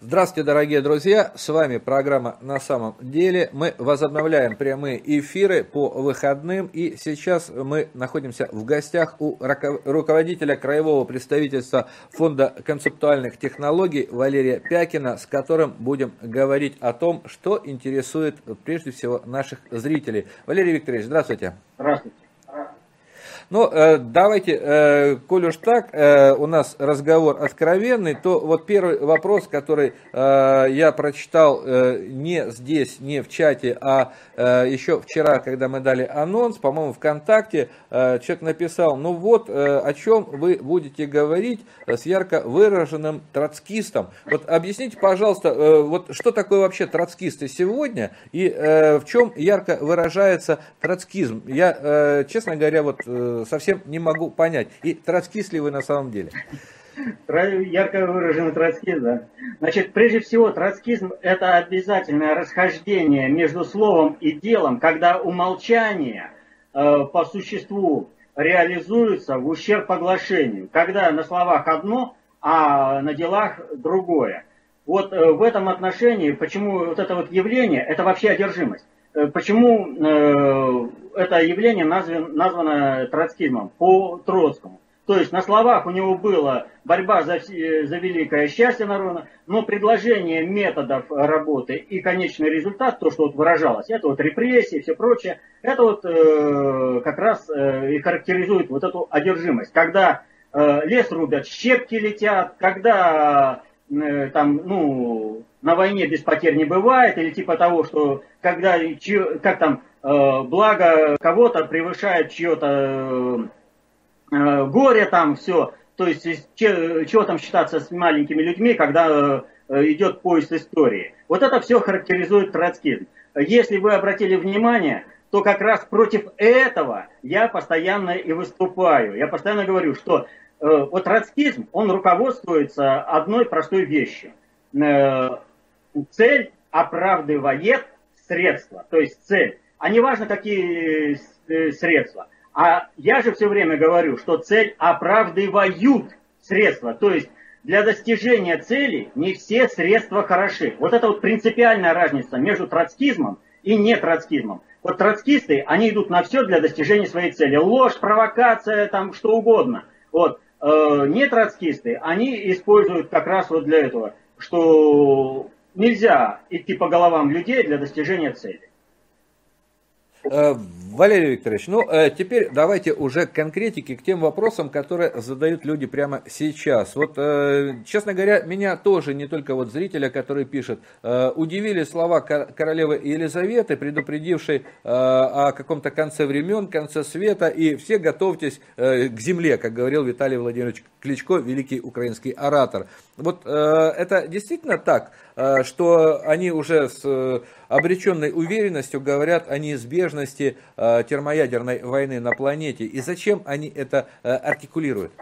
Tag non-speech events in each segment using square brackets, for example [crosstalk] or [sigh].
Здравствуйте, дорогие друзья! С вами программа «На самом деле». Мы возобновляем прямые эфиры по выходным. И сейчас мы находимся в гостях у руководителя краевого представительства Фонда концептуальных технологий Валерия Пякина, с которым будем говорить о том, что интересует прежде всего наших зрителей. Валерий Викторович, здравствуйте. Здравствуйте. Ну, э, давайте, э, коль уж так, э, у нас разговор откровенный, то вот первый вопрос, который я прочитал не здесь, не в чате, а еще вчера, когда мы дали анонс, по-моему, ВКонтакте, человек написал, ну вот, о чем вы будете говорить с ярко выраженным троцкистом. Вот объясните, пожалуйста, вот что такое вообще троцкисты сегодня и в чем ярко выражается троцкизм? Я, честно говоря, вот совсем не могу понять. И троцкист ли вы на самом деле? Ярко выраженный троцкизм, да. Значит, прежде всего, троцкизм – это обязательное расхождение между словом и делом, когда умолчание э, по существу реализуется в ущерб поглашению, когда на словах одно, а на делах другое. Вот э, в этом отношении, почему вот это вот явление, это вообще одержимость. Э, почему э, это явление названо, названо троцкизмом по Троцкому? То есть на словах у него была борьба за, за великое счастье народа, но предложение методов работы и конечный результат, то, что вот выражалось, это вот репрессии, все прочее, это вот э, как раз э, и характеризует вот эту одержимость. Когда э, лес рубят, щепки летят, когда э, там, ну, на войне без потерь не бывает, или типа того, что когда, как там, э, благо кого-то превышает чье-то э, горе там, все. То есть, чего там считаться с маленькими людьми, когда э, идет поезд истории. Вот это все характеризует троцкизм. Если вы обратили внимание, то как раз против этого я постоянно и выступаю. Я постоянно говорю, что вот троцкизм, он руководствуется одной простой вещью цель оправдывает средства, то есть цель. А не важно, какие э, средства. А я же все время говорю, что цель оправдывают средства. То есть для достижения цели не все средства хороши. Вот это вот принципиальная разница между троцкизмом и не. Вот троцкисты, они идут на все для достижения своей цели. Ложь, провокация, там что угодно. Вот. Э, они используют как раз вот для этого, что нельзя идти по головам людей для достижения цели. Э, Валерий Викторович, ну э, теперь давайте уже к конкретике, к тем вопросам, которые задают люди прямо сейчас. Вот, э, честно говоря, меня тоже, не только вот зрителя, который пишет, удивили слова королевы Елизаветы, предупредившей о каком-то конце времен, конце света, и все готовьтесь к земле, как говорил Виталий Владимирович Кличко, великий украинский оратор. Вот это действительно так, что они уже с обреченной уверенностью говорят о неизбежности э, термоядерной войны на планете. И зачем они это э, артикулируют?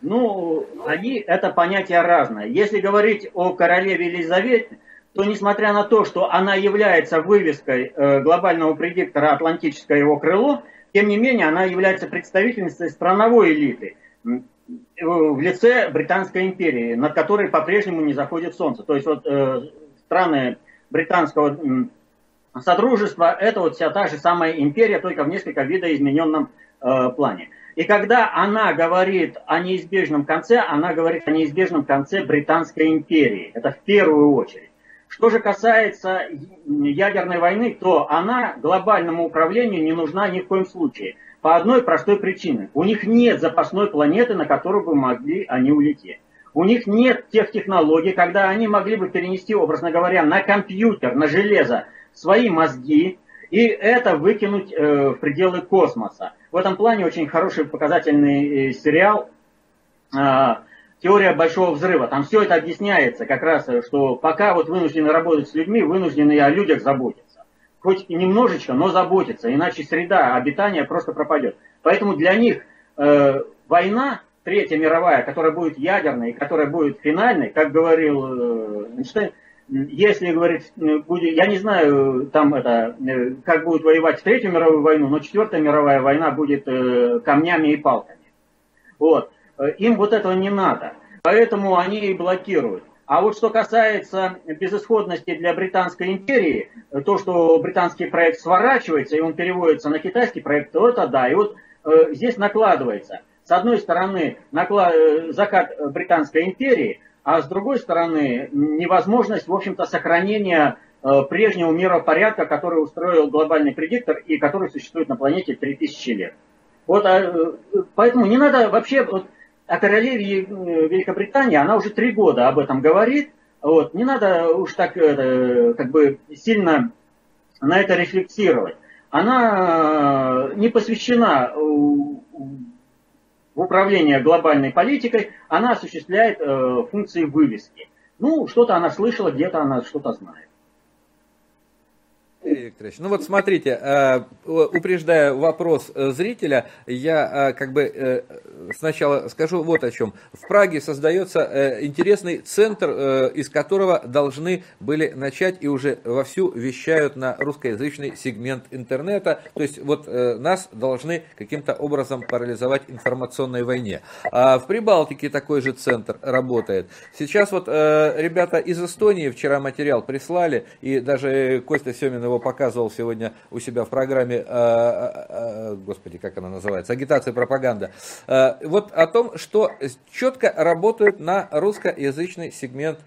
Ну, они, это понятие разное. Если говорить о королеве Елизавете, то несмотря на то, что она является вывеской э, глобального предиктора «Атлантическое его крыло», тем не менее она является представительницей страновой элиты в лице Британской империи, над которой по-прежнему не заходит солнце. То есть вот страны британского содружества, это вот вся та же самая империя, только в несколько видоизмененном э, плане. И когда она говорит о неизбежном конце, она говорит о неизбежном конце Британской империи. Это в первую очередь. Что же касается ядерной войны, то она глобальному управлению не нужна ни в коем случае. По одной простой причине. У них нет запасной планеты, на которую бы могли они улететь. У них нет тех технологий, когда они могли бы перенести, образно говоря, на компьютер, на железо свои мозги и это выкинуть э, в пределы космоса. В этом плане очень хороший показательный э, сериал э, «Теория большого взрыва». Там все это объясняется как раз, что пока вот вынуждены работать с людьми, вынуждены и о людях заботиться. Хоть немножечко, но заботиться, иначе среда обитания просто пропадет. Поэтому для них э, война Третья мировая, которая будет ядерной, которая будет финальной, как говорил э, Эйнштейн, если, говорит, будет, я не знаю, там это, э, как будут воевать в Третью мировую войну, но Четвертая мировая война будет э, камнями и палками. Вот. Им вот этого не надо. Поэтому они и блокируют. А вот что касается безысходности для Британской империи, то, что британский проект сворачивается, и он переводится на китайский проект, то это да. И вот э, здесь накладывается, с одной стороны, наклад... Э, закат Британской империи, а с другой стороны, невозможность, в общем-то, сохранения э, прежнего миропорядка, который устроил глобальный предиктор и который существует на планете 3000 лет. Вот, а, э, поэтому не надо вообще... Вот, о королеве э, Великобритании, она уже три года об этом говорит. Вот, не надо уж так как бы сильно на это рефлексировать. Она не посвящена в управление глобальной политикой, она осуществляет э, функции вывески. Ну, что-то она слышала, где-то она что-то знает. Викторович, ну вот смотрите, э, упреждая вопрос э, зрителя, я э, как бы сначала скажу вот о чем. В Праге создается интересный центр, из которого должны были начать и уже вовсю вещают на русскоязычный сегмент интернета. То есть вот нас должны каким-то образом парализовать информационной войне. А в Прибалтике такой же центр работает. Сейчас вот ребята из Эстонии вчера материал прислали, и даже Костя Семин показывал сегодня у себя в программе, э, э, э, господи, как она называется, агитация, пропаганда, вот о том, что четко работают на русскоязычный сегмент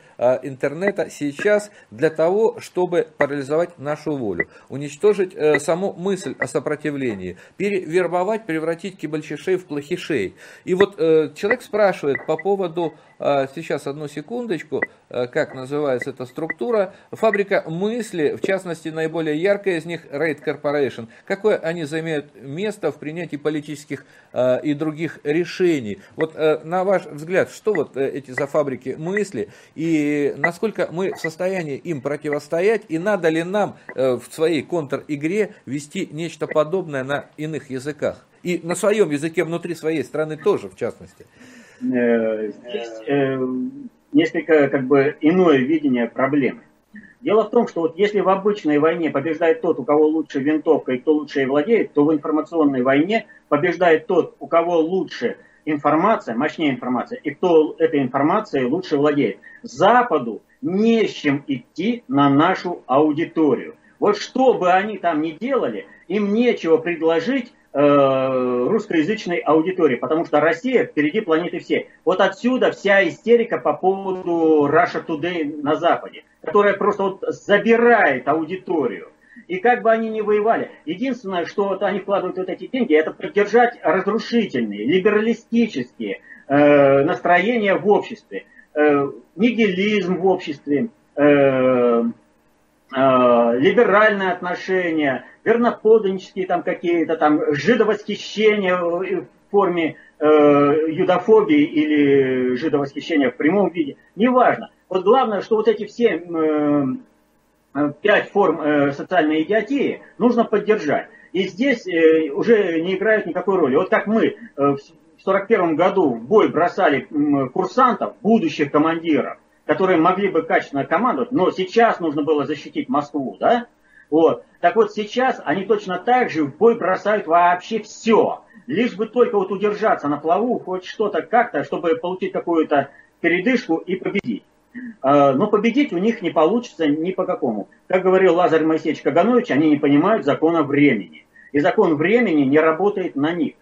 интернета сейчас для того, чтобы парализовать нашу волю, уничтожить саму мысль о сопротивлении, перевербовать, превратить кибальчишей в плохишей. И вот человек спрашивает по поводу сейчас одну секундочку, как называется эта структура, фабрика мысли, в частности, наиболее яркая из них Raid Corporation. Какое они займут место в принятии политических а, и других решений? Вот на ваш взгляд, что вот э, эти за фабрики мысли и насколько мы в состоянии им противостоять и надо ли нам э, в своей контр-игре вести нечто подобное на иных языках? И на своем языке внутри своей страны тоже, в частности. Э, здесь э, несколько как бы иное видение проблемы. Дело в том, что вот если в обычной войне побеждает тот, у кого лучше винтовка и кто лучше ей владеет, то в информационной войне побеждает тот, у кого лучше информация, мощнее информация, и кто этой информацией лучше владеет. Западу не с чем идти на нашу аудиторию. Вот что бы они там ни делали, им нечего предложить русскоязычной аудитории, потому что Россия впереди планеты всей. Вот отсюда вся истерика по поводу Russia Today на Западе, которая просто вот забирает аудиторию. И как бы они ни воевали, единственное, что вот они вкладывают вот эти деньги, это поддержать разрушительные, либералистические э, настроения в обществе, э, нигилизм в обществе, э, э, либеральное отношение, верноподданнические там какие-то там жидовосхищения в форме э, юдофобии или жидовосхищения в прямом виде, неважно. Вот главное, что вот эти все э, пять форм э, социальной идиотии нужно поддержать. И здесь э, уже не играют никакой роли. Вот как мы э, в 1941 году в бой бросали э, курсантов, будущих командиров, которые могли бы качественно командовать, но сейчас нужно было защитить Москву, да? Вот. Так вот сейчас они точно так же в бой бросают вообще все. Лишь бы только вот удержаться на плаву, хоть что-то как-то, чтобы получить какую-то передышку и победить. А, но победить у них не получится ни по какому. Как говорил Лазарь Моисеевич Каганович, они не понимают закона времени. И закон времени не работает на них.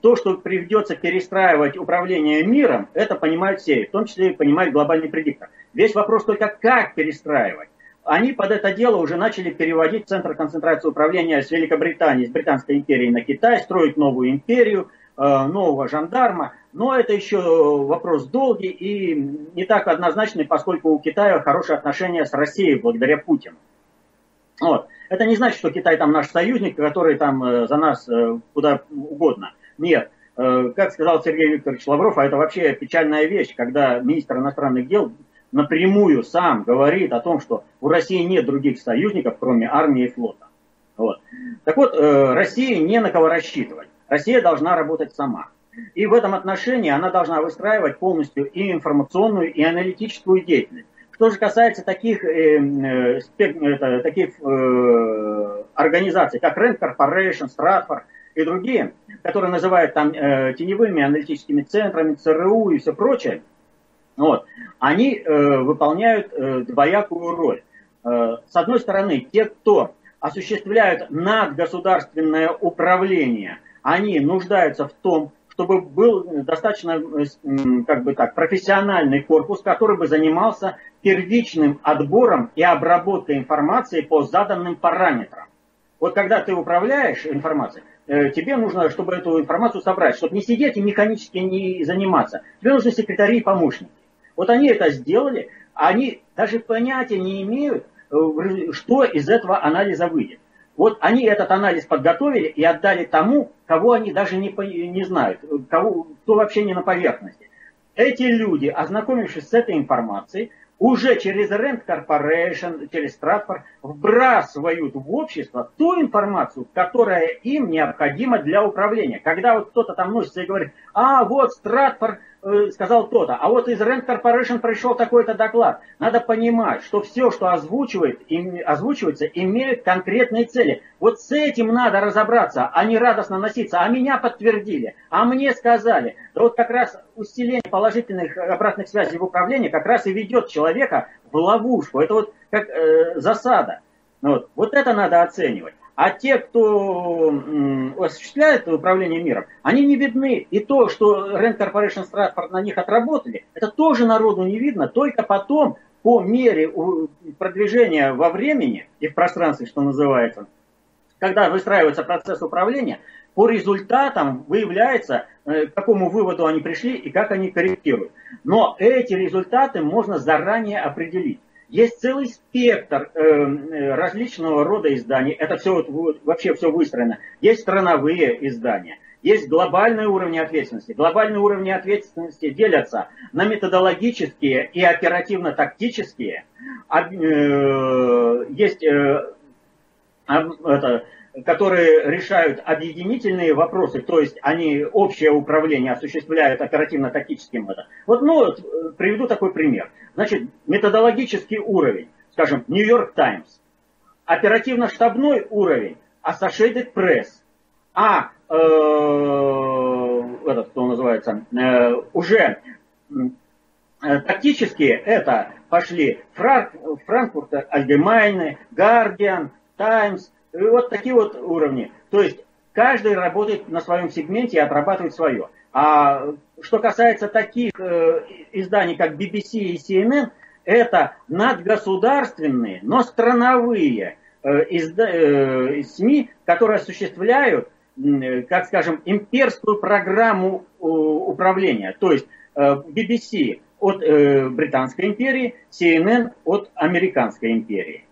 То, что придется перестраивать управление миром, это понимают все, в том числе и понимает глобальный предиктор. Весь вопрос только как перестраивать они под это дело уже начали переводить центр концентрации управления с Великобритании, с Британской империи на Китай, строить новую империю, э, нового жандарма. Но это еще вопрос долгий и не так однозначный, поскольку у Китая хорошие отношения с Россией благодаря Путину. Вот. Это не значит, что Китай там наш союзник, который там э, за нас э, куда угодно. Нет. Как сказал Сергей Викторович Лавров, а это вообще печальная вещь, когда министр иностранных дел напрямую сам говорит о том, что у России нет других союзников, кроме армии и флота. Вот. Так вот, э, России не на кого рассчитывать. Россия должна работать сама. И в этом отношении она должна выстраивать полностью и информационную, и аналитическую деятельность. Что же касается таких, э, э, это, таких э, организаций, как Rand Corporation, Stratfor и другие, которые называют там э, теневыми аналитическими центрами, ЦРУ и все прочее, вот, они э, выполняют э, двоякую роль. Э, с одной стороны, те, кто осуществляют надгосударственное управление, они нуждаются в том, чтобы был достаточно, э, как бы так, профессиональный корпус, который бы занимался первичным отбором и обработкой информации по заданным параметрам. Вот когда ты управляешь информацией, э, тебе нужно, чтобы эту информацию собрать, чтобы не сидеть и механически не заниматься. Тебе нужны секретари и помощники. Вот они это сделали, они даже понятия не имеют, э, что из этого анализа выйдет. Вот они этот анализ подготовили и отдали тому, кого они даже не, не знают, кого, кто вообще не на поверхности. Эти люди, ознакомившись с этой информацией, уже через Rent Corporation, через Stratford вбрасывают в общество ту информацию, которая им необходима для управления. Когда вот кто-то там носится и говорит, а вот Stratford Э, сказал то-то, а вот из Rent Corporation пришел такой-то доклад. Надо понимать, что все, что озвучивает, им, озвучивается, имеет конкретные цели. Вот с этим надо разобраться, а не радостно носиться. А меня подтвердили, а мне сказали. Да вот как раз усиление положительных обратных связей в управлении как раз и ведет человека в ловушку. Это вот как э, засада. Вот. вот это надо оценивать. А те, кто осуществляет управление миром, они не видны. И то, что Rent Corporation Stratford на них отработали, это тоже народу не видно. Только потом, по мере продвижения во времени и в пространстве, что называется, когда выстраивается процесс управления, по результатам выявляется, э, к какому выводу они пришли и как они корректируют. Но эти результаты можно заранее определить. Есть целый спектр э, э, различного рода изданий. Это все вот, вообще все выстроено. Есть страновые издания. Есть глобальные уровни ответственности. Глобальные уровни ответственности делятся на методологические и оперативно-тактические. Есть это, которые решают объединительные вопросы, то есть они общее управление осуществляют оперативно-тактическим это. Вот, ну, э, приведу такой пример. Значит, методологический уровень, скажем, Нью-Йорк Таймс, оперативно-штабной уровень, Associated Press, а э, этот, кто называется, э, уже э, тактические, это пошли Франк, Франкфурт Альгемайны, Гардиан, Таймс, и вот такие вот уровни. То есть каждый работает на своем сегменте и отрабатывает свое. А что касается таких э, изданий, как BBC и CNN, это надгосударственные, но страновые э, изда, э, СМИ, которые осуществляют, э, как скажем, имперскую программу э, управления. То есть э, BBC от э, Британской империи, CNN от Американской империи.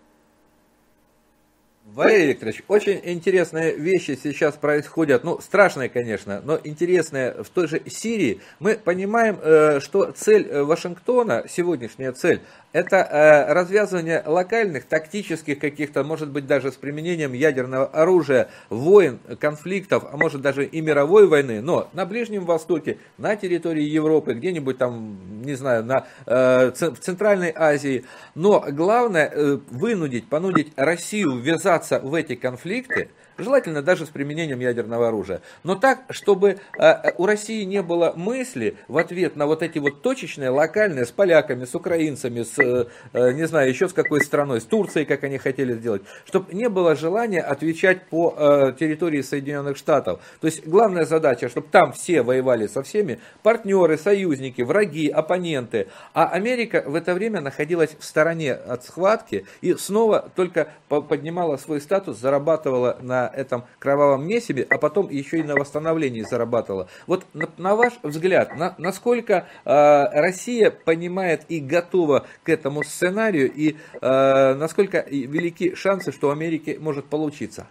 Валерий Викторович, очень интересные вещи сейчас происходят. Ну, страшные, конечно, но интересные в той же Сирии. Мы понимаем, э, что цель э, Вашингтона, сегодняшняя цель, это э, развязывание локальных, тактических каких-то, может быть, даже с применением ядерного оружия, войн, конфликтов, а может даже и мировой войны, но на Ближнем Востоке, на территории Европы, где-нибудь там, не знаю, на, в Центральной Азии. Но главное вынудить, понудить Россию ввязаться в эти конфликты, желательно даже с применением ядерного оружия. Но так, чтобы э, у России не было мысли в ответ на вот эти вот точечные, локальные, с поляками, с украинцами, с, э, э, не знаю, еще с какой страной, с Турцией, как они хотели сделать, чтобы не было желания отвечать по территории Соединенных Штатов. То есть главная задача, чтобы там все воевали со всеми, партнеры, союзники, враги, оппоненты. А Америка в это время находилась в стороне от схватки и снова только поднимала свой статус, зарабатывала на этом кровавом месиве, а потом еще и на восстановлении зарабатывала. Вот на, на ваш взгляд, на, насколько э, Россия понимает и готова к этому сценарию, и э, насколько велики шансы, что у Америки может получиться?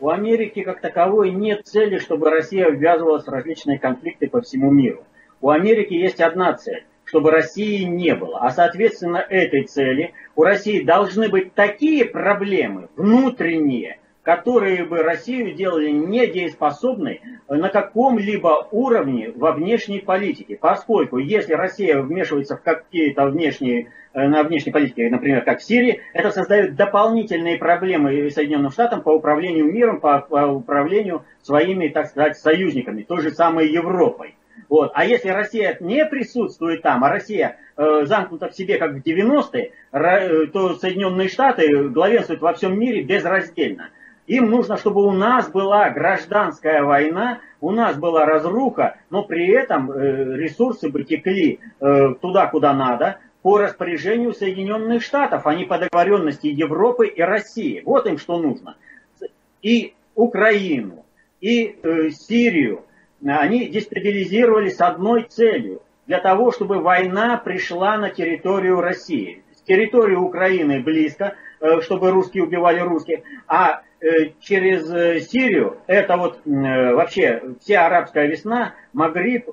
У Америки как таковой нет цели, чтобы Россия ввязывалась в различные конфликты по всему миру. У Америки есть одна цель чтобы России не было. А соответственно этой цели у России должны быть такие проблемы внутренние, которые бы Россию делали недееспособной на каком-либо уровне во внешней политике. Поскольку если Россия вмешивается в какие-то внешние, э, на внешней политике, например, как в Сирии, это создает дополнительные проблемы Соединенным Штатам по управлению миром, по, по управлению своими, так сказать, союзниками, той же самой Европой. Вот. А если Россия не присутствует там, а Россия э, замкнута в себе, как в 90-е, э, то Соединенные Штаты главенствуют во всем мире безраздельно. Им нужно, чтобы у нас была гражданская война, у нас была разруха, но при этом э, ресурсы бы текли э, туда, куда надо, по распоряжению Соединенных Штатов, а не по договоренности Европы и России. Вот им что нужно. И Украину, и э, Сирию они дестабилизировали с одной целью. Для того, чтобы война пришла на территорию России. С территории Украины близко, чтобы русские убивали русских, а через э, Сирию, это вот вообще вся арабская весна, Магриб,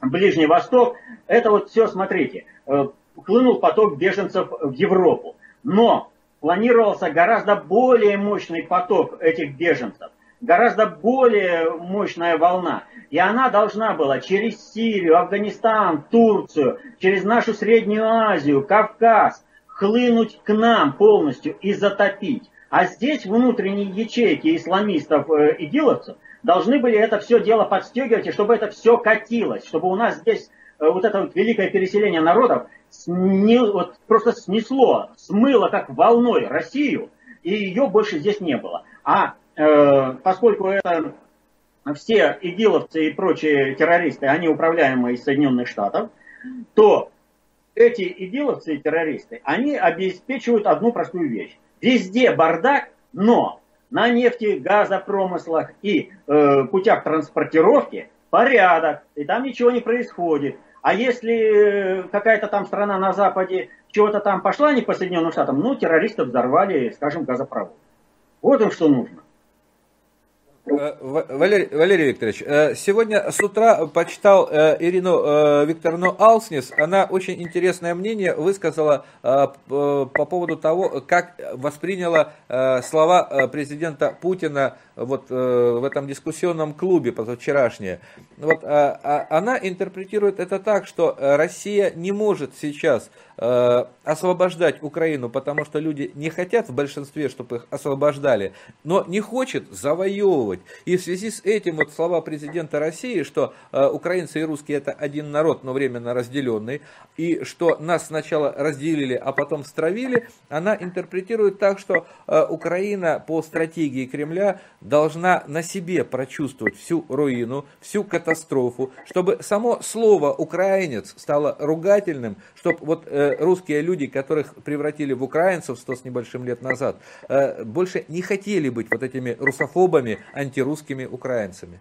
Ближний Восток, это вот все, смотрите, хлынул поток беженцев в Европу. Но планировался гораздо более мощный поток этих беженцев, гораздо более мощная волна. И она должна была через Сирию, Афганистан, Турцию, через нашу Среднюю Азию, Кавказ хлынуть к нам полностью и затопить. А здесь внутренние ячейки исламистов, э, игиловцев должны были это все дело подстегивать, и чтобы это все катилось, чтобы у нас здесь э, вот это вот великое переселение народов сни, вот просто снесло, смыло как волной Россию, и ее больше здесь не было. А э, поскольку это все игиловцы и прочие террористы, они управляемые из Соединенных Штатов, то эти игиловцы и террористы, они обеспечивают одну простую вещь. Везде бардак, но на нефти, газопромыслах и э, путях транспортировки порядок, и там ничего не происходит. А если э, какая-то там страна на Западе чего-то там пошла не по Соединенным Штатам, ну, террористов взорвали, скажем, газопровод. Вот им что нужно. Э, Валерий, Валерий Викторович, э, сегодня с утра почитал э, Ирину Викторовну Алснис. Она очень интересное мнение высказала по поводу того, как восприняла слова президента Путина вот в этом дискуссионном клубе позавчерашнее. Вот, а она интерпретирует это так, что Россия не может сейчас освобождать Украину, потому что люди не хотят в большинстве, чтобы их освобождали, но не хочет завоевывать. И в связи с этим вот слова президента России, что э, украинцы и русские это один народ, но временно разделенный, и что нас сначала разделили, а потом стравили, она интерпретирует так, что э, Украина по стратегии Кремля должна на себе прочувствовать всю руину, всю катастрофу, чтобы само слово «украинец» стало ругательным, чтобы вот э, русские люди, которых превратили в украинцев сто с небольшим лет назад, э, больше не хотели быть вот этими русофобами, антирусскими украинцами?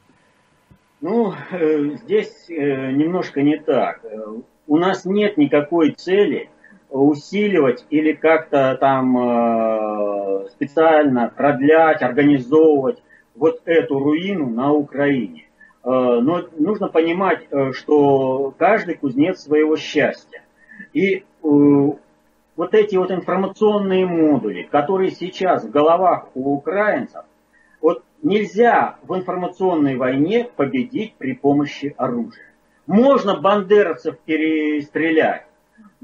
Ну, э, здесь э, немножко не так. У нас нет никакой цели усиливать или как-то там э, специально продлять, организовывать вот эту руину на Украине. Но нужно понимать, что каждый кузнец своего счастья. И вот эти вот информационные модули, которые сейчас в головах у украинцев, вот нельзя в информационной войне победить при помощи оружия. Можно бандеровцев перестрелять,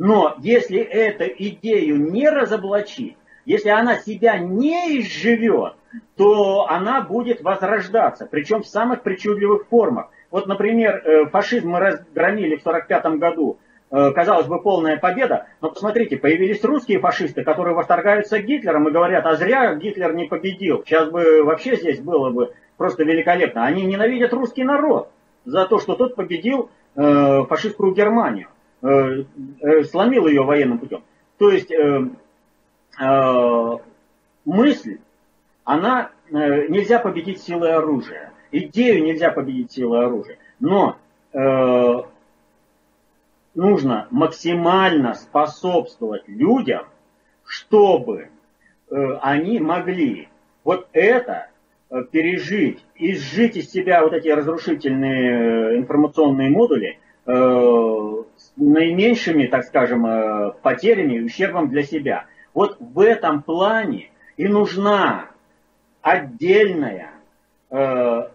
но если эту идею не разоблачить, если она себя не изживет, то она будет возрождаться, причем в самых причудливых формах. Вот, например, э, фашизм мы разгромили в 1945 году Э, казалось бы, полная победа, но посмотрите, появились русские фашисты, которые восторгаются Гитлером и говорят, а зря Гитлер не победил, сейчас бы вообще здесь было бы просто великолепно. Они ненавидят русский народ за то, что тот победил э, фашистскую Германию, сломил ее военным путем. То есть э, э, мысль, она э, нельзя победить силой оружия, идею нельзя победить силой оружия, но э, нужно максимально способствовать людям, чтобы э, они могли вот это э, пережить, изжить из себя вот эти разрушительные э, информационные модули э, наименьшими, так скажем, э, потерями и ущербом для себя. Вот в этом плане и нужна отдельная э, э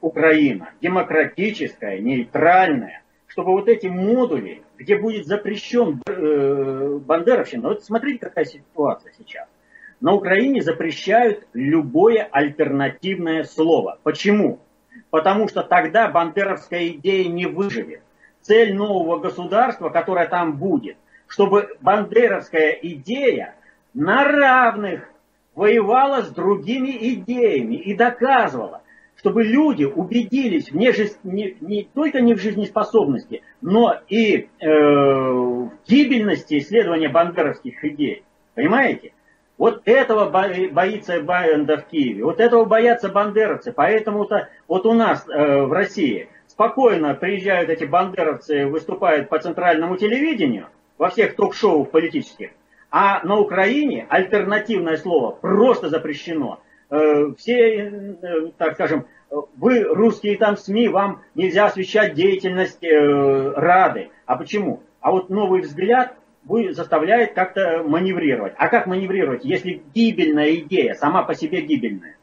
Украина, демократическая, нейтральная, чтобы вот эти модули, где будет запрещен э, бандеровщина, вот смотрите, какая ситуация сейчас. На Украине запрещают любое альтернативное слово. Почему? потому что тогда бандеровская идея не выживет. Цель нового государства, которое там будет, чтобы бандеровская идея на равных воевала с другими идеями и доказывала, чтобы люди убедились в не, не, только не в жизнеспособности, но и э, в гибельности исследования бандеровских идей. Понимаете? Вот этого боится Байенда в Киеве, вот этого боятся бандеровцы. Поэтому-то вот у нас э, в России спокойно приезжают эти бандеровцы, выступают по центральному телевидению, во всех ток-шоу политических, а на Украине альтернативное слово просто запрещено. Э, все, э, так скажем, вы, русские там СМИ, вам нельзя освещать деятельность э, Рады. А почему? А вот новый взгляд заставляет как-то маневрировать. А как маневрировать, если гибельная идея, сама по себе гибельная?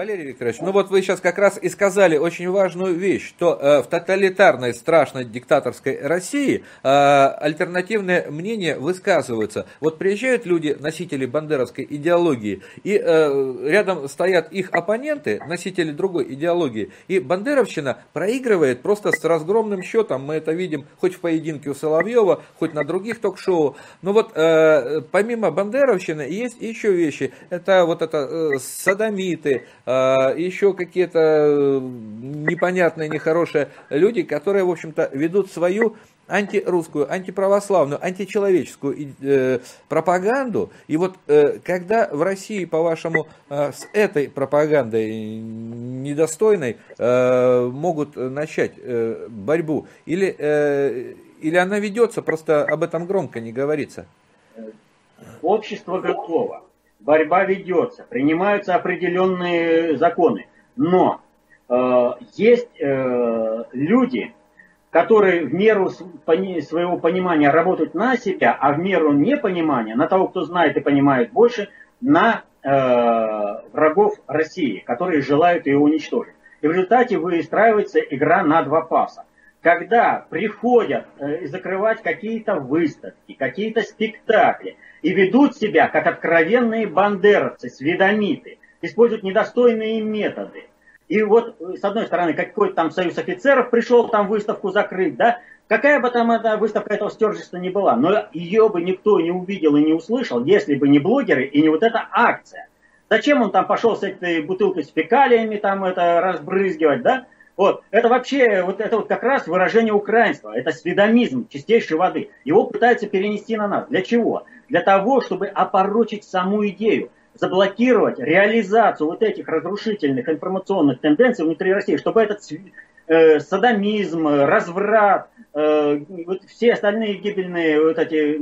Валерий Викторович, ну вот вы сейчас как раз и сказали очень важную вещь, что э, в тоталитарной, страшной диктаторской России э, альтернативные мнения высказываются. Вот приезжают люди, носители бандеровской идеологии, и э, рядом стоят их оппоненты, носители другой идеологии, и бандеровщина проигрывает просто с разгромным счетом, мы это видим хоть в поединке у Соловьева, хоть на других ток-шоу. Но вот э, помимо бандеровщины есть еще вещи, это вот это э, садомиты, а, еще какие-то э, непонятные, нехорошие люди, которые, в общем-то, ведут свою антирусскую, антиправославную, античеловеческую э, пропаганду. И вот э, когда в России, по-вашему, э, с этой пропагандой недостойной э, могут начать э, борьбу, или, э, или она ведется, просто об этом громко не говорится? Общество готово борьба ведется, принимаются определенные законы, но э, есть э, люди, которые в меру своего понимания работают на себя, а в меру непонимания, на того, кто знает и понимает больше, на э, врагов России, которые желают ее уничтожить. И в результате выстраивается игра на два паса. Когда приходят э, закрывать какие-то выставки, какие-то спектакли, и ведут себя как откровенные бандеровцы, сведомиты, используют недостойные методы. И вот, с одной стороны, какой-то там союз офицеров пришел там выставку закрыть, да, какая бы там эта выставка этого стержества не была, но ее бы никто не увидел и не услышал, если бы не блогеры и не вот эта акция. Зачем он там пошел с этой бутылкой с фекалиями там это разбрызгивать, да? Вот, это вообще, вот это вот как раз выражение украинства, это сведомизм чистейшей воды. Его пытаются перенести на нас. Для чего? Для того, чтобы опорочить саму идею, заблокировать реализацию вот этих разрушительных информационных тенденций внутри России, чтобы этот э, садомизм, разврат, э, вот все остальные гибельные вот эти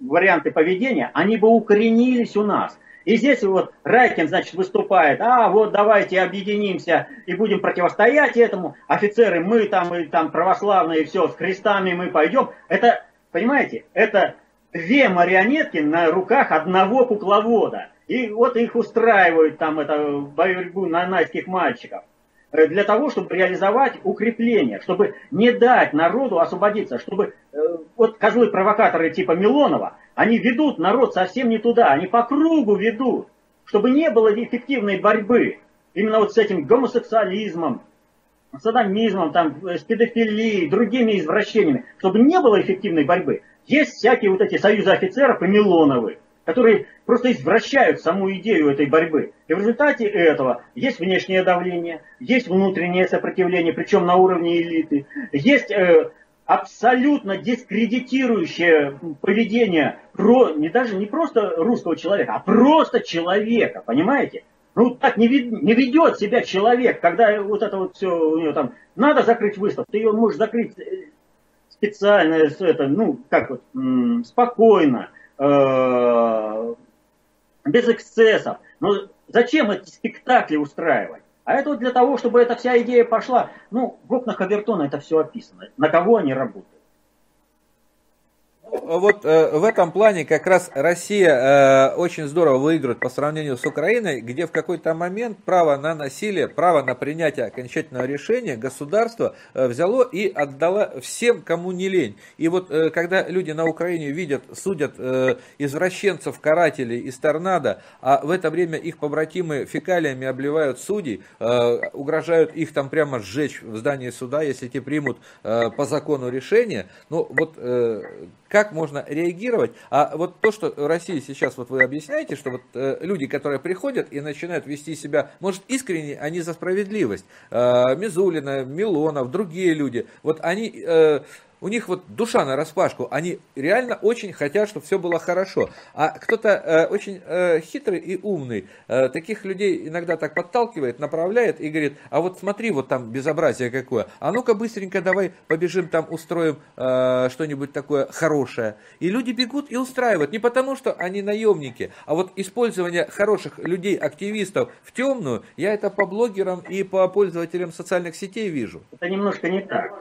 варианты поведения, они бы укоренились у нас. И здесь вот Райкин, значит, выступает, а вот давайте объединимся и будем противостоять этому. Офицеры, мы там, и там православные, все, с крестами мы пойдем. Это, понимаете, это две марионетки на руках одного кукловода. И вот их устраивают там это борьбу на найских мальчиков э, для того, чтобы реализовать укрепление, чтобы не дать народу освободиться, чтобы э, вот козлы-провокаторы типа Милонова, они ведут народ совсем не туда, они по кругу ведут, чтобы не было эффективной борьбы. Именно вот с этим гомосексуализмом, садомизмом, там, э, с педофилией, другими извращениями, чтобы не было эффективной борьбы. Есть всякие вот эти союзы офицеров и Милоновы, которые просто извращают саму идею этой борьбы. И в результате этого есть внешнее давление, есть внутреннее сопротивление, причем на уровне элиты, есть э, абсолютно дискредитирующее поведение про, не даже не просто русского человека, а просто человека, понимаете? Ну так не, вед, не ведет себя человек, когда вот это вот все у него там, надо закрыть выставку, ты ее можешь закрыть э, специально, это, ну, как вот, спокойно, э, без эксцессов. Но зачем эти спектакли устраивать? А это вот для того, чтобы эта вся идея пошла. Ну, в окнах Авертона это все описано. На кого они работают. Вот э, в этом плане как раз Россия э, очень здорово выигрывает по сравнению с Украиной, где в какой-то момент право на насилие, право на принятие окончательного решения государство э, взяло и отдало всем, кому не лень. И вот э, когда люди на Украине видят, судят э, извращенцев, карателей из торнадо, а в это время их побратимы фекалиями обливают судей, э, угрожают их там прямо сжечь в здании суда, если те примут э, по закону решение, ну вот э, как можно реагировать? А вот то, что в России сейчас вот вы объясняете, что вот э, люди, которые приходят и начинают вести себя, может искренне, они за справедливость, э, Мизулина, Милонов, другие люди, вот они... Э, у них вот душа на распашку, они реально очень хотят, чтобы все было хорошо. А кто-то э, очень э, хитрый и умный, э, таких людей иногда так подталкивает, направляет и говорит, а вот смотри, вот там безобразие какое, а ну-ка быстренько давай побежим там устроим э, что-нибудь такое хорошее. И люди бегут и устраивают, не потому что они наемники, а вот использование хороших людей, активистов в темную, я это по блогерам и по пользователям социальных сетей вижу. Это немножко не так.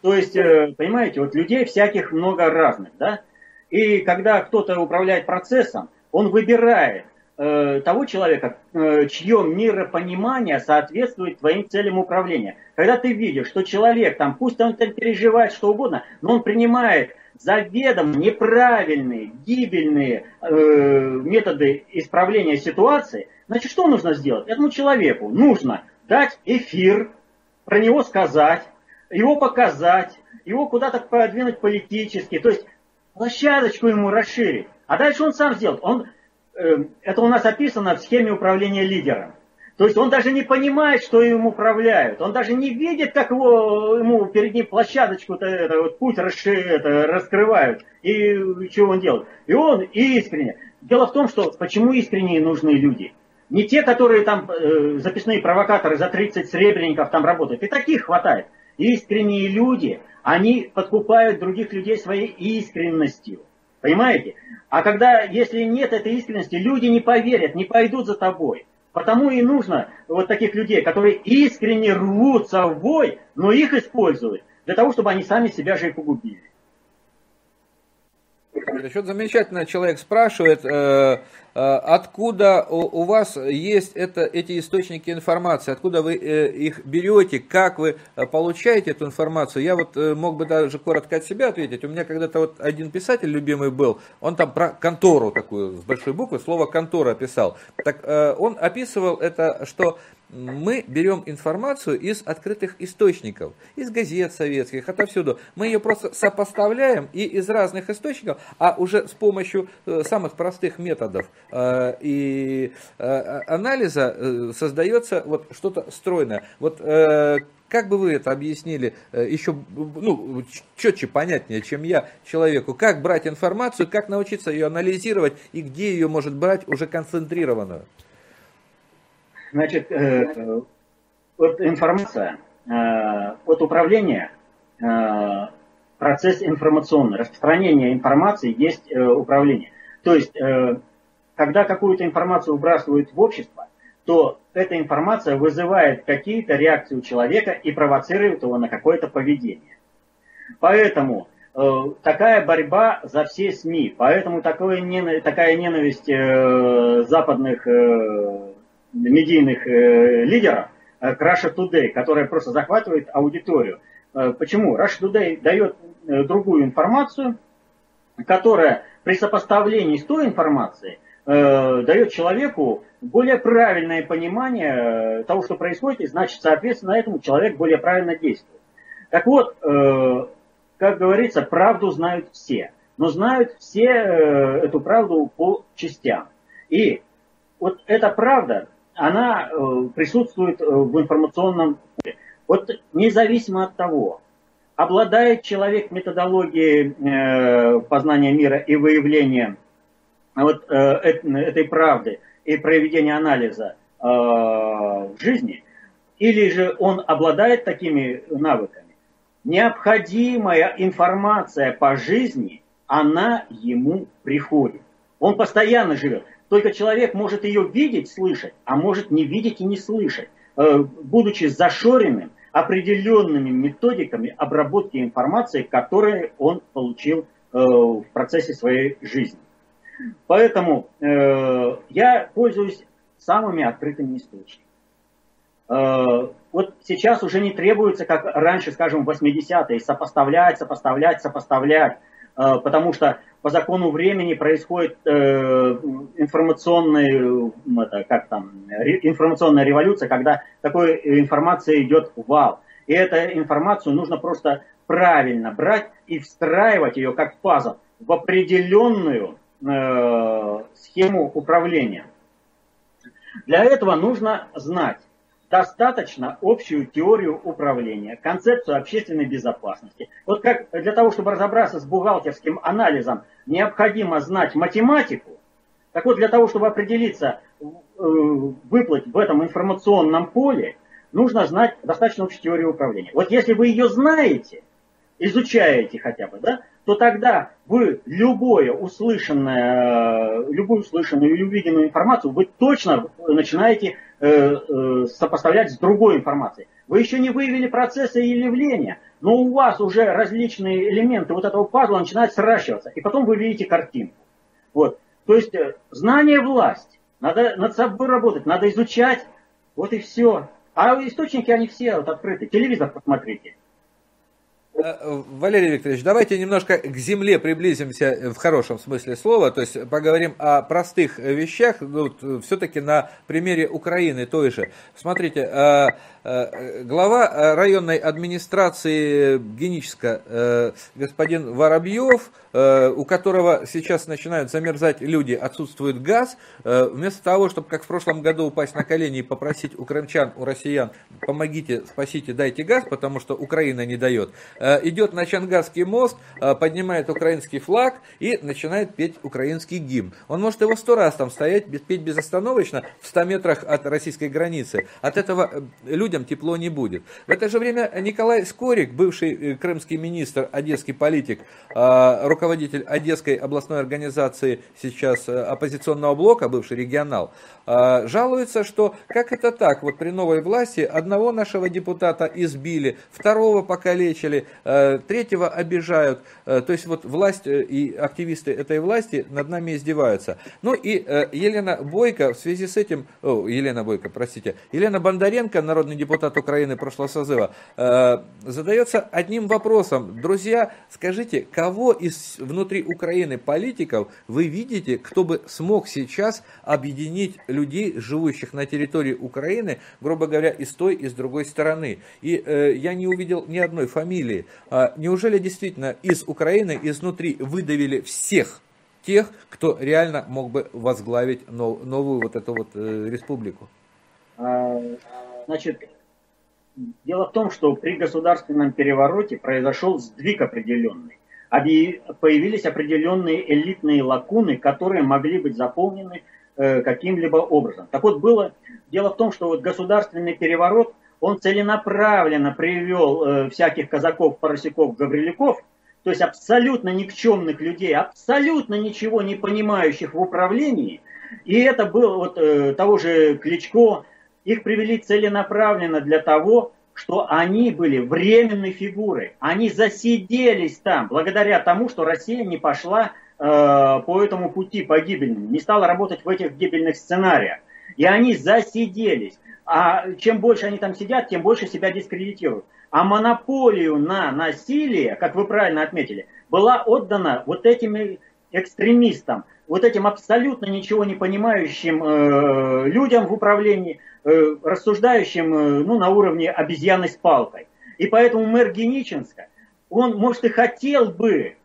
То есть, э, понимаете, вот людей всяких много разных, да? И когда кто-то управляет процессом, он выбирает э, того человека, э, чье миропонимание соответствует твоим целям управления. Когда ты видишь, что человек, там, пусть он там переживает что угодно, но он принимает заведомо неправильные, гибельные э, методы исправления ситуации, значит, что нужно сделать? Этому человеку нужно дать эфир, про него сказать, его показать, его куда-то продвинуть политически, то есть площадочку ему расширить. А дальше он сам сделает. Он, э, это у нас описано в схеме управления лидером. То есть он даже не понимает, что им управляют. Он даже не видит, как его, ему перед ним площадочку-то, это, вот, путь расши, это, раскрывают. И что он делает? И он искренне. Дело в том, что почему искренние нужны люди? Не те, которые там э, записные провокаторы за 30 сребреников там работают. И таких хватает. Искренние люди, они подкупают других людей своей искренностью. Понимаете? А когда, если нет этой искренности, люди не поверят, не пойдут за тобой. Потому и нужно вот таких людей, которые искренне рвутся в бой, но их используют для того, чтобы они сами себя же и погубили. Еще замечательно человек спрашивает, э, Э, откуда у вас есть это, эти источники информации, откуда вы э, их берете, как вы получаете эту информацию. Я вот мог бы даже коротко от себя ответить. У меня когда-то вот один писатель любимый был, он там про контору такую с большой буквы, слово контора описал. Так он описывал это, что мы берем информацию из открытых источников, из газет советских, отовсюду. Мы ее просто сопоставляем и из разных источников, а уже с помощью э, самых простых методов э, и э, анализа создается вот что-то стройное. Вот как бы вы это объяснили еще ну, четче, понятнее, чем я, человеку? Как брать информацию, как научиться ее анализировать и где ее может брать уже концентрированную? Значит, э, вот информация, э, от управления, э, процесс информационный, распространение информации есть э, управление. То есть, э, когда какую-то информацию выбрасывают в общество, то эта информация вызывает какие-то реакции у человека и провоцирует его на какое-то поведение. Поэтому э, такая борьба за все СМИ, поэтому такое, такая ненависть э, западных э, медийных э, лидеров э, к Russia Today, которая просто захватывает аудиторию. Э, почему? Russia Today дает э, другую информацию, которая при сопоставлении с той информацией э, дает человеку более правильное понимание того, что происходит, и значит, соответственно, этому человек более правильно действует. Так вот, э, как говорится, правду знают все, но знают все э, эту правду по частям. И вот эта правда она э, присутствует э, в информационном поле. Вот независимо от того, обладает человек методологией э, познания мира и выявления вот, этой правды и проведения анализа в жизни, или же он обладает такими навыками, необходимая информация по жизни, она ему приходит. Он постоянно живет. Только человек может ее видеть, слышать, а может не видеть и не слышать, э, будучи зашоренным определенными методиками обработки информации, которые он получил в процессе своей жизни. Поэтому я пользуюсь самыми открытыми источниками. Вот сейчас уже не требуется, как раньше, скажем, в 80-е, сопоставлять, сопоставлять, сопоставлять, потому что по закону времени происходит э, информационный, это, как там, информационная революция, когда такой информация идет вал. И эту информацию нужно просто правильно брать и встраивать ее как пазл в определенную э, схему управления. Для этого нужно знать, достаточно общую теорию управления, концепцию общественной безопасности. Вот как для того, чтобы разобраться с бухгалтерским анализом, необходимо знать математику, так вот для того, чтобы определиться, э, выплыть в этом информационном поле, нужно знать достаточно общую теорию управления. Вот если вы ее знаете, изучаете хотя бы, да, то тогда вы любое услышанное, любую услышанную или увиденную информацию вы точно начинаете э, э, сопоставлять с другой информацией. Вы еще не выявили процессы и явления, но у вас уже различные элементы вот этого пазла начинают сращиваться, и потом вы видите картинку. Вот. То есть э, знание власть. Надо над собой работать, надо изучать, вот и все. А источники, они все вот открыты. Телевизор посмотрите. Э, Валерий Викторович, давайте немножко к земле приблизимся в хорошем смысле слова, то есть поговорим о простых вещах, ну, все-таки на примере Украины той же. Смотрите, э, э, глава районной администрации Геническа, господин Воробьев, у которого сейчас начинают замерзать люди, отсутствует газ, вместо того, чтобы, как в прошлом году, упасть на колени и попросить у крымчан, у россиян, помогите, спасите, дайте газ, потому что Украина не дает, Э, идет на Чангасский мост, э, поднимает украинский флаг и начинает петь украинский гимн. Он может его сто раз там стоять, петь безостановочно в 100 метрах от российской границы. От этого э, людям тепло не будет. В это же время Николай Скорик, бывший крымский министр, одесский политик, руководитель Одесской областной организации сейчас оппозиционного блока, бывший регионал, жалуется, что как это так, вот при новой власти одного нашего депутата избили, второго покалечили, Э, третьего обижают. Э, то есть вот власть э, и активисты этой власти над нами издеваются. Ну и Елена Бойко в связи с этим, о, Елена Бойко, простите, Елена Бондаренко, народный депутат Украины прошлого созыва, задается одним вопросом. Друзья, скажите, кого из внутри Украины политиков вы видите, кто бы смог сейчас объединить людей, живущих на территории Украины, грубо говоря, и с той, и с другой стороны? И э, я не увидел ни одной фамилии. А неужели действительно из Украины, изнутри выдавили всех тех, кто реально мог бы возглавить нов, новую вот эту вот э, республику? Значит, дело в том, что при государственном перевороте произошел сдвиг определенный. Появились определенные элитные лакуны, которые могли быть заполнены э, каким-либо образом. Так вот, было дело в том, что вот государственный переворот – он целенаправленно привел э, всяких казаков, поросяков, гавриляков, то есть абсолютно никчемных людей, абсолютно ничего не понимающих в управлении. И это был вот э, того же Кличко, их привели целенаправленно для того, что они были временной фигурой. Они засиделись там благодаря тому, что Россия не пошла э, по этому пути погибельному, не стала работать в этих гибельных сценариях. И они засиделись. А чем больше они там сидят, тем больше себя дискредитируют. А монополию на насилие, как вы правильно отметили, была отдана вот этим экстремистам, вот этим абсолютно ничего не понимающим э, людям в управлении, э, рассуждающим э, ну, на уровне обезьяны с палкой. И поэтому мэр Геничинска, он, может, и хотел бы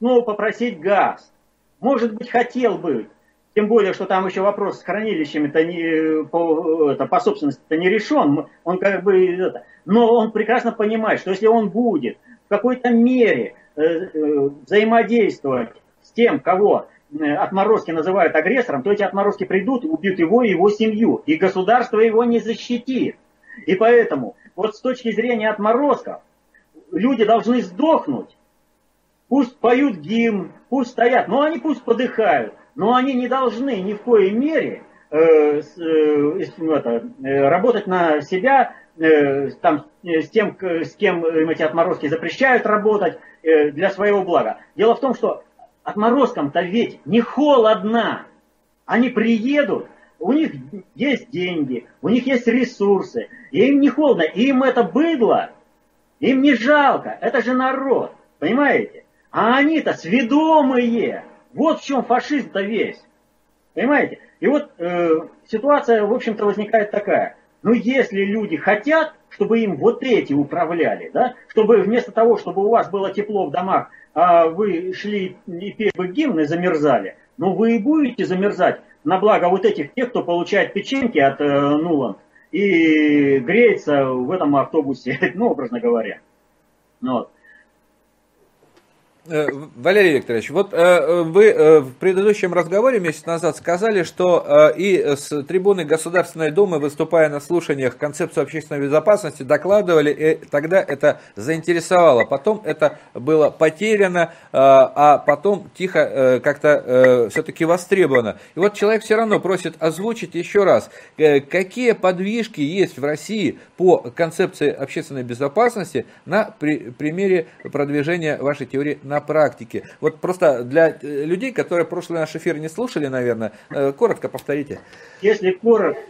ну, попросить газ, может быть, хотел бы, тем более, что там еще вопрос с хранилищами -то не, по, это, по собственности-то не решен. Он как бы, это, но он прекрасно понимает, что если он будет в какой-то мере э, э, взаимодействовать тем, кого э, отморозки называют агрессором, то эти отморозки придут и убьют его и его семью. И государство его не защитит. И поэтому, вот с точки зрения отморозков, люди должны сдохнуть. Пусть поют гимн, пусть стоят, но они пусть подыхают но они не должны ни в коей мере э, э, это, э, работать на себя э, там, с тем, с кем эти отморозки запрещают работать для своего блага. Дело в том, что отморозкам-то ведь не холодно. Они приедут, у них есть деньги, у них есть ресурсы, и им не холодно, им это быдло, им не жалко, это же народ, понимаете? А они-то сведомые, вот в чем фашизм-то весь, понимаете? И вот э, ситуация, в общем-то, возникает такая. Ну, если люди хотят, чтобы им вот эти управляли, да, чтобы вместо того, чтобы у вас было тепло в домах, а вы шли и пели гимны, замерзали, ну, вы и будете замерзать на благо вот этих тех, кто получает печеньки от э, Нуланд и греется в этом автобусе, [laughs] ну, образно говоря. Вот. Э, Валерий Викторович, вот э, вы э, в предыдущем разговоре месяц назад сказали, что и с трибуны Государственной Думы, выступая на слушаниях концепцию общественной безопасности, докладывали, и тогда это заинтересовало. Потом это было потеряно, а потом тихо как-то все-таки востребовано. И вот человек все равно просит озвучить еще раз, какие подвижки есть в России по концепции общественной безопасности на примере продвижения вашей теории на практике. Вот просто для э, людей, которые прошлый наш эфир не слушали, наверное, э, коротко повторите. Если коротко,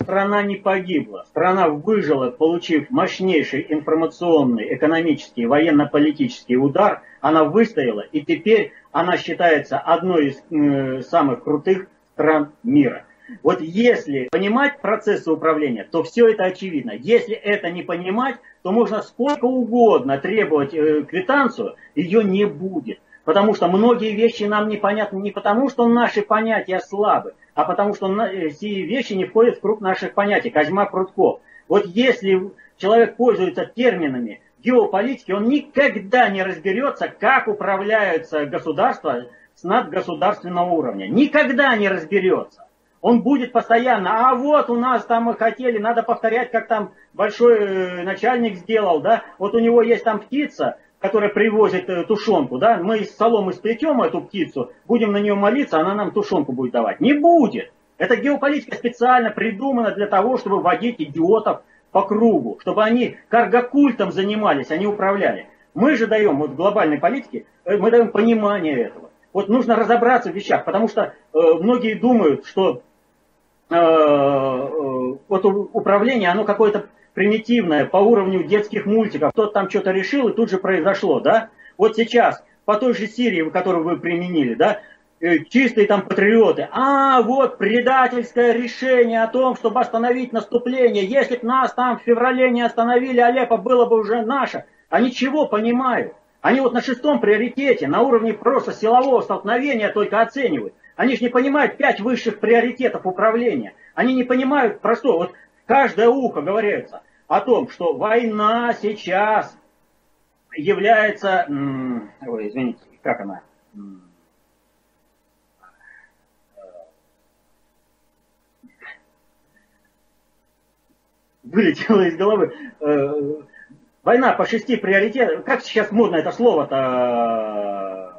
страна не погибла. Страна выжила, получив мощнейший информационный, экономический, военно-политический удар. Она выстояла, и теперь она считается одной из э, самых крутых стран мира. Вот если понимать процессы управления, то все это очевидно. Если это не понимать, то можно сколько угодно требовать э, квитанцию, ее не будет. Потому что многие вещи нам непонятны не потому, что наши понятия слабы, а потому что эти вещи не входят в круг наших понятий. Козьма Прутков. Вот если человек пользуется терминами геополитики, он никогда не разберется, как управляются государства с надгосударственного уровня. Никогда не разберется. Он будет постоянно, а вот у нас там мы хотели, надо повторять, как там большой э, начальник сделал, да, вот у него есть там птица, которая привозит э, тушенку, да, мы из соломы сплетем эту птицу, будем на нее молиться, она нам тушенку будет давать. Не будет. Эта геополитика специально придумана для того, чтобы вводить идиотов по кругу, чтобы они каргокультом занимались, они управляли. Мы же даем, вот в глобальной политике, э, мы даем понимание этого. Вот нужно разобраться в вещах, потому что э, многие думают, что вот управление, оно какое-то примитивное, по уровню детских мультиков. Кто-то там что-то решил, и тут же произошло, да? Вот сейчас, по той же Сирии, которую вы применили, да, э, чистые там патриоты. А, вот предательское решение о том, чтобы остановить наступление. Если бы нас там в феврале не остановили, Алеппо было бы уже наше. Они чего понимают? Они вот на шестом приоритете, на уровне просто силового столкновения только оценивают. Они же не понимают пять высших приоритетов управления. Они не понимают простого. Вот каждое ухо говорится о том, что война сейчас является... Ой, извините, как она? Вылетела из головы. Э, война по шести приоритетам. Как сейчас модно это слово-то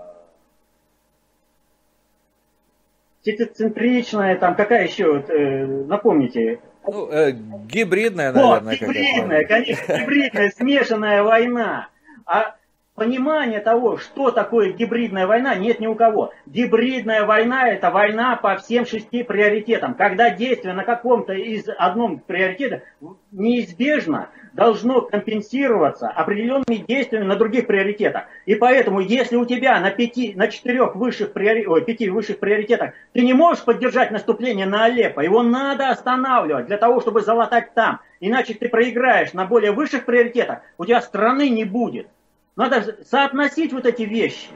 центричная, там какая еще, вот, э, напомните. Ну, э, гибридная, наверное. О, гибридная, конечно, гибридная, смешанная война. А понимания того, что такое гибридная война, нет ни у кого. Гибридная война – это война по всем шести приоритетам. Когда действие на каком-то из одном приоритета неизбежно должно компенсироваться определенными действиями на других приоритетах. И поэтому, если у тебя на, пяти, на четырех высших, приори... Ой, пяти высших приоритетах ты не можешь поддержать наступление на Алеппо, его надо останавливать для того, чтобы залатать там. Иначе ты проиграешь на более высших приоритетах, у тебя страны не будет. Надо соотносить вот эти вещи.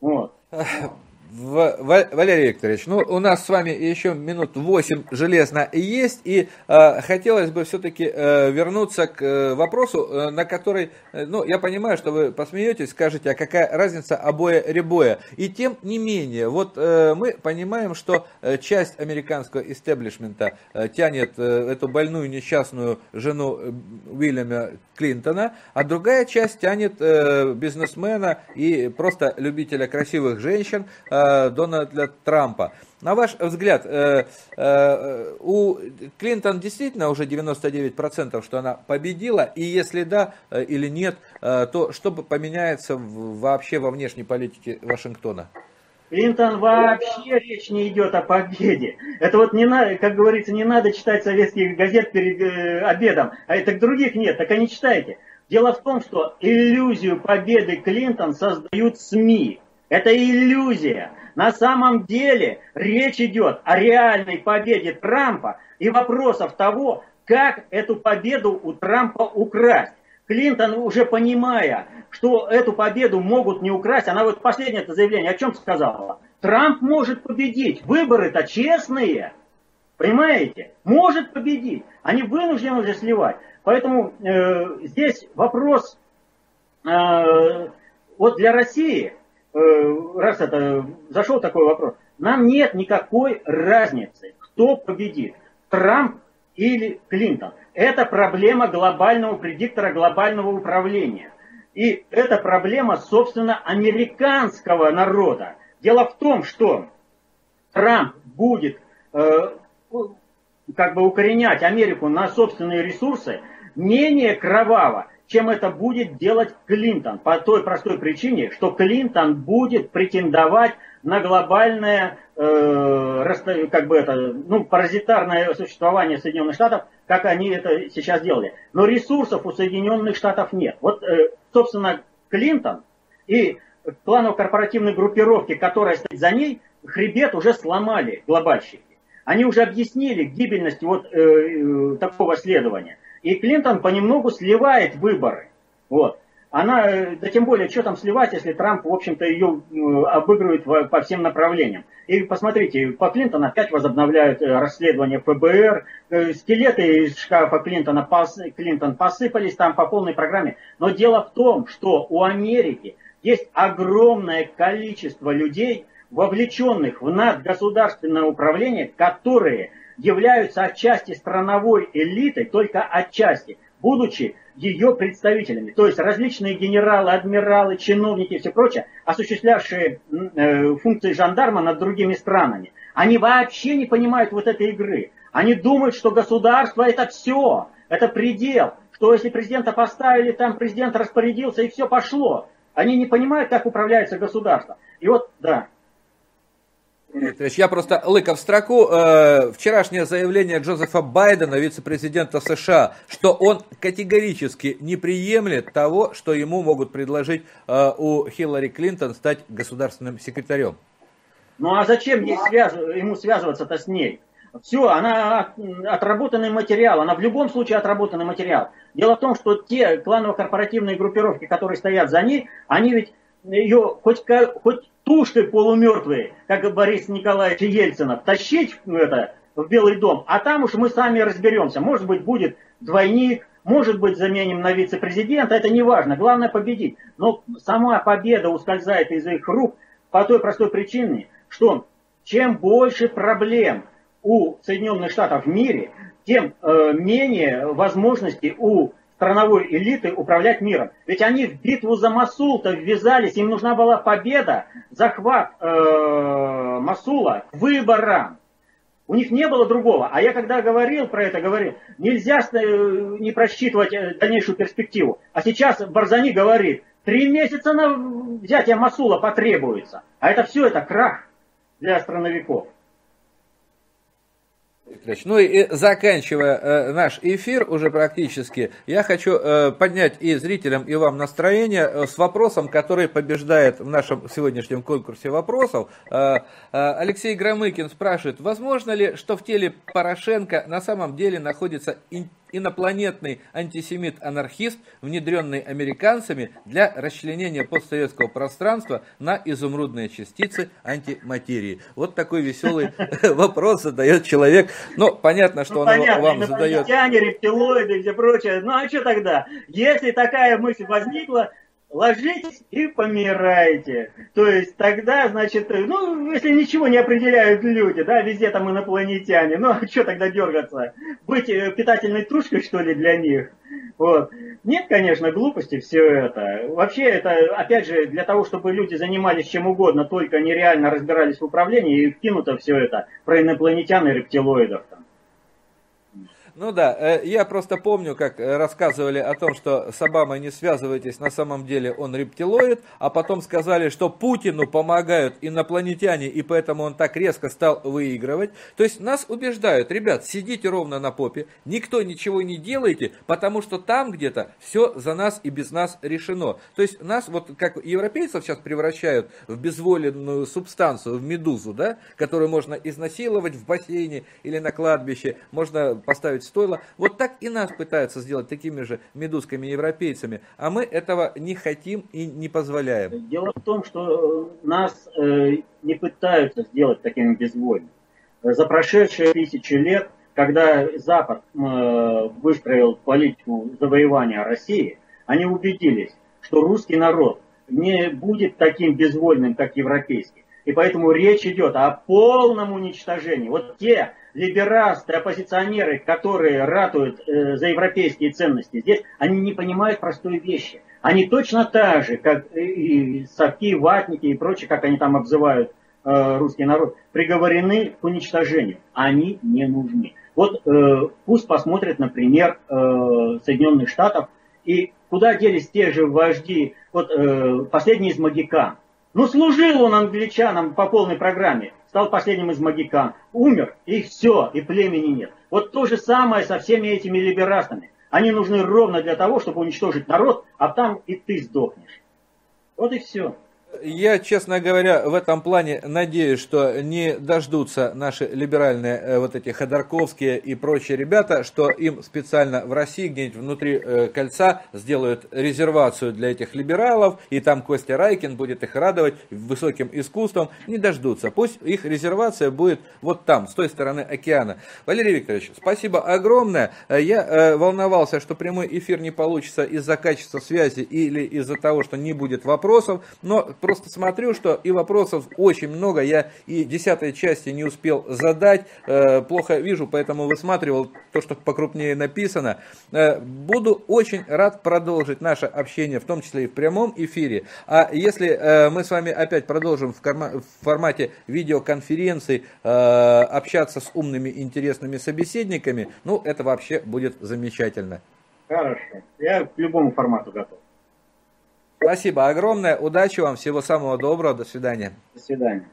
Вот. [laughs] Валерий Викторович, ну у нас с вами еще минут 8 железно есть, и э, хотелось бы все-таки э, вернуться к э, вопросу, э, на который, э, ну я понимаю, что вы посмеетесь, скажете, а какая разница обоя ребоя. И тем не менее, вот э, мы понимаем, что э, часть американского истеблишмента э, тянет э, эту больную несчастную жену э, Уильяма Клинтона, а другая часть тянет э, бизнесмена и просто любителя красивых женщин, э, э, Дональда Трампа. На ваш взгляд, э, э, у Клинтон действительно уже 99%, что она победила, и если да э, или нет, то что поменяется вообще во внешней политике Вашингтона? Клинтон вообще речь не идет о победе. Это вот не надо, как говорится, не надо читать советских газет перед э, обедом, а это других нет, так они читайте. Дело в том, что иллюзию победы Клинтон создают СМИ. Это иллюзия. На самом деле речь идет о реальной победе Трампа и вопросов того, как эту победу у Трампа украсть. Клинтон, уже понимая, что эту победу могут не украсть, она вот последнее это заявление о чем сказала? Трамп может победить, выборы-то честные, понимаете? Может победить, они вынуждены уже сливать. Поэтому э, здесь вопрос, э, вот для России, раз это зашел такой вопрос, нам нет никакой разницы, кто победит, Трамп или Клинтон. Это проблема глобального предиктора глобального управления. И это проблема, собственно, американского народа. Дело в том, что Трамп будет э, как бы укоренять Америку на собственные ресурсы менее кроваво, чем это будет делать Клинтон. По той простой причине, что Клинтон будет претендовать на глобальное э, как бы это, ну, паразитарное существование Соединенных Штатов, как они это сейчас делали. Но ресурсов у Соединенных Штатов нет. Вот, э, собственно, Клинтон и планово-корпоративной группировки, которая стоит за ней, хребет уже сломали глобальщики. Они уже объяснили гибельность вот э, э, такого следования. И Клинтон понемногу сливает выборы. Вот она, э, да тем более, что там сливать, если Трамп, в общем-то, ее обыгрывает по всем направлениям. И посмотрите, по Клинтону опять возобновляют э, расследование ФБР, э, скелеты из шкафа Клинтона, пос, Клинтон посыпались там по полной программе. Но дело в том, что у Америки есть огромное количество людей, вовлеченных в надгосударственное управление, которые являются отчасти страновой элитой, только отчасти, будучи ее представителями. То есть различные генералы, адмиралы, чиновники и все прочее, осуществлявшие э, функции жандарма над другими странами. Они вообще не понимают вот этой игры. Они думают, что государство это все, это предел. Что если президента поставили, там президент распорядился и все пошло. Они не понимают, как управляется государство. И вот, да, я просто лыков строку. Э, вчерашнее заявление Джозефа Байдена, вице-президента США, что он категорически не приемлет того, что ему могут предложить э, у Хиллари Клинтон стать государственным секретарем. Ну а зачем ей связ... ему связываться-то с ней? Все, она отработанный материал, она в любом случае отработанный материал. Дело в том, что те кланово-корпоративные группировки, которые стоят за ней, они ведь ее хоть, хоть тушкой полумертвой, как Борис Николаевич Ельцинов, тащить это, в Белый дом, а там уж мы сами разберемся. Может быть, будет двойник, может быть, заменим на вице-президента, это не важно, главное победить. Но сама победа ускользает из их рук по той простой причине, что чем больше проблем у Соединенных Штатов в мире, тем э, менее возможностей у страновой элиты управлять миром. Ведь они в битву за Масул-то ввязались, им нужна была победа, захват э, Масула к выборам. У них не было другого. А я когда говорил про это, говорил, нельзя э, не просчитывать э, дальнейшую перспективу. А сейчас Барзани говорит, три месяца на взятие Масула потребуется. А это все, это крах для страновиков. Ну и заканчивая э, наш эфир уже практически, я хочу э, поднять и зрителям, и вам настроение э, с вопросом, который побеждает в нашем сегодняшнем конкурсе вопросов. Алексей Громыкин спрашивает, возможно ли, что в теле Порошенко на самом деле находится инопланетный антисемит-анархист, внедренный американцами для расчленения постсоветского пространства на изумрудные частицы антиматерии. Вот такой веселый [laughs] вопрос задает человек. Ну, понятно, что ну, он вам задает... рептилоиды и все прочее. Ну, а что тогда? Если такая мысль возникла, ложитесь и помирайте. То есть тогда, значит, ну, если ничего не определяют люди, да, везде там инопланетяне, ну, [laughs] а что тогда дергаться? Быть э, питательной трушкой, что ли, для них? Вот. Нет, конечно, глупости все это. Вообще это, опять же, для того, чтобы люди занимались чем угодно, только нереально разбирались в управлении, и кинуто все это про инопланетян и рептилоидов. Там. Ну да, э, я просто помню, как э, рассказывали о том, что с Обамой не связывайтесь, на самом деле он рептилоид, а потом сказали, что Путину помогают инопланетяне, и поэтому он так резко стал выигрывать. То есть нас убеждают, ребят, сидите ровно на попе, никто ничего не делайте, потому что там где-то все за нас и без нас решено. То есть нас, вот как европейцев сейчас превращают в безволенную субстанцию, в медузу, да, которую можно изнасиловать в бассейне или на кладбище, можно поставить строить стойло. Вот так и нас пытаются сделать такими же медузками-европейцами, а мы этого не хотим и не позволяем. Дело в том, что нас э, не пытаются сделать такими безвольными. За прошедшие тысячи лет, когда Запад э, выстроил политику завоевания России, они убедились, что русский народ не будет таким безвольным, как европейский. И поэтому речь идет о полном уничтожении. Вот те либерасты, оппозиционеры, которые ратуют э, за европейские ценности здесь, они не понимают простой вещи. Они точно так же, как и, совки, ватники и прочее, как они там обзывают э, русский народ, приговорены к уничтожению. Они не нужны. Вот э, пусть посмотрят, например, э, Соединенных Штатов, и куда делись те же вожди, вот э, последний из Магикан. Ну, служил он англичанам по полной программе стал последним из магикан, умер, и все, и племени нет. Вот то же самое со всеми этими либерастами. Они нужны ровно для того, чтобы уничтожить народ, а там и ты сдохнешь. Вот и все. Я, честно говоря, в этом плане надеюсь, что не дождутся наши либеральные э, вот эти Ходорковские и прочие ребята, что им специально в России где-нибудь внутри э, кольца сделают резервацию для этих либералов, и там Костя Райкин будет их радовать высоким искусством. Не дождутся. Пусть их резервация будет вот там, с той стороны океана. Валерий Викторович, спасибо огромное. Э, я волновался, что прямой эфир не получится из-за качества связи или из-за того, что не будет вопросов, но просто смотрю, что и вопросов очень много. Я и десятой части не успел задать. Э, плохо вижу, поэтому высматривал то, что покрупнее написано. Э, буду очень рад продолжить наше общение, в том числе и в прямом эфире. А если э, мы с вами опять продолжим в формате видеоконференции общаться с умными, интересными собеседниками, ну, это вообще будет замечательно. Хорошо. Я к любому формату готов. Спасибо огромное. Удачи вам. Всего самого доброго. До свидания. До свидания.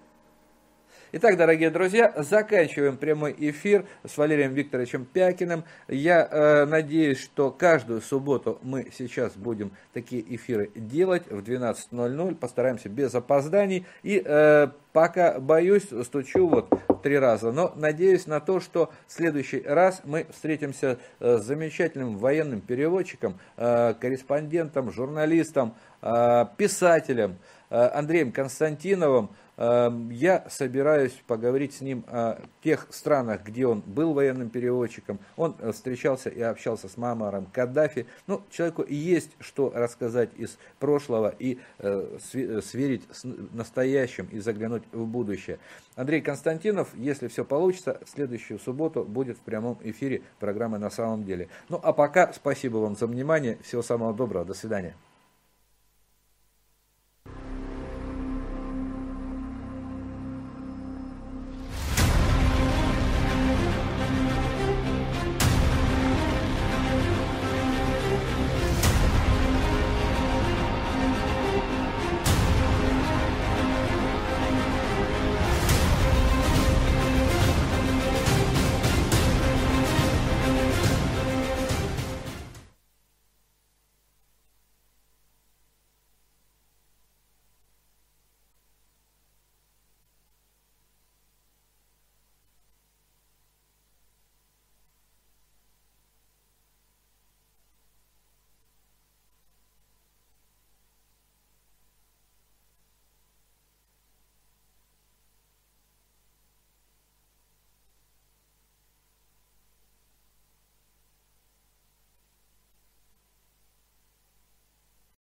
Итак, дорогие друзья, заканчиваем прямой эфир с Валерием Викторовичем Пякиным. Я э, надеюсь, что каждую субботу мы сейчас будем такие эфиры делать в 12.00. Постараемся без опозданий. И э, пока боюсь, стучу вот три раза. Но надеюсь на то, что в следующий раз мы встретимся э, с замечательным военным переводчиком, э, корреспондентом, журналистом, э, писателем Андреем Константиновым. Я собираюсь поговорить с ним о тех странах, где он был военным переводчиком. Он встречался и общался с Мамаром Каддафи. Ну, человеку есть что рассказать из прошлого и сверить с настоящим и заглянуть в будущее. Андрей Константинов, если все получится, в следующую субботу будет в прямом эфире программы «На самом деле». Ну, а пока спасибо вам за внимание. Всего самого доброго. До свидания.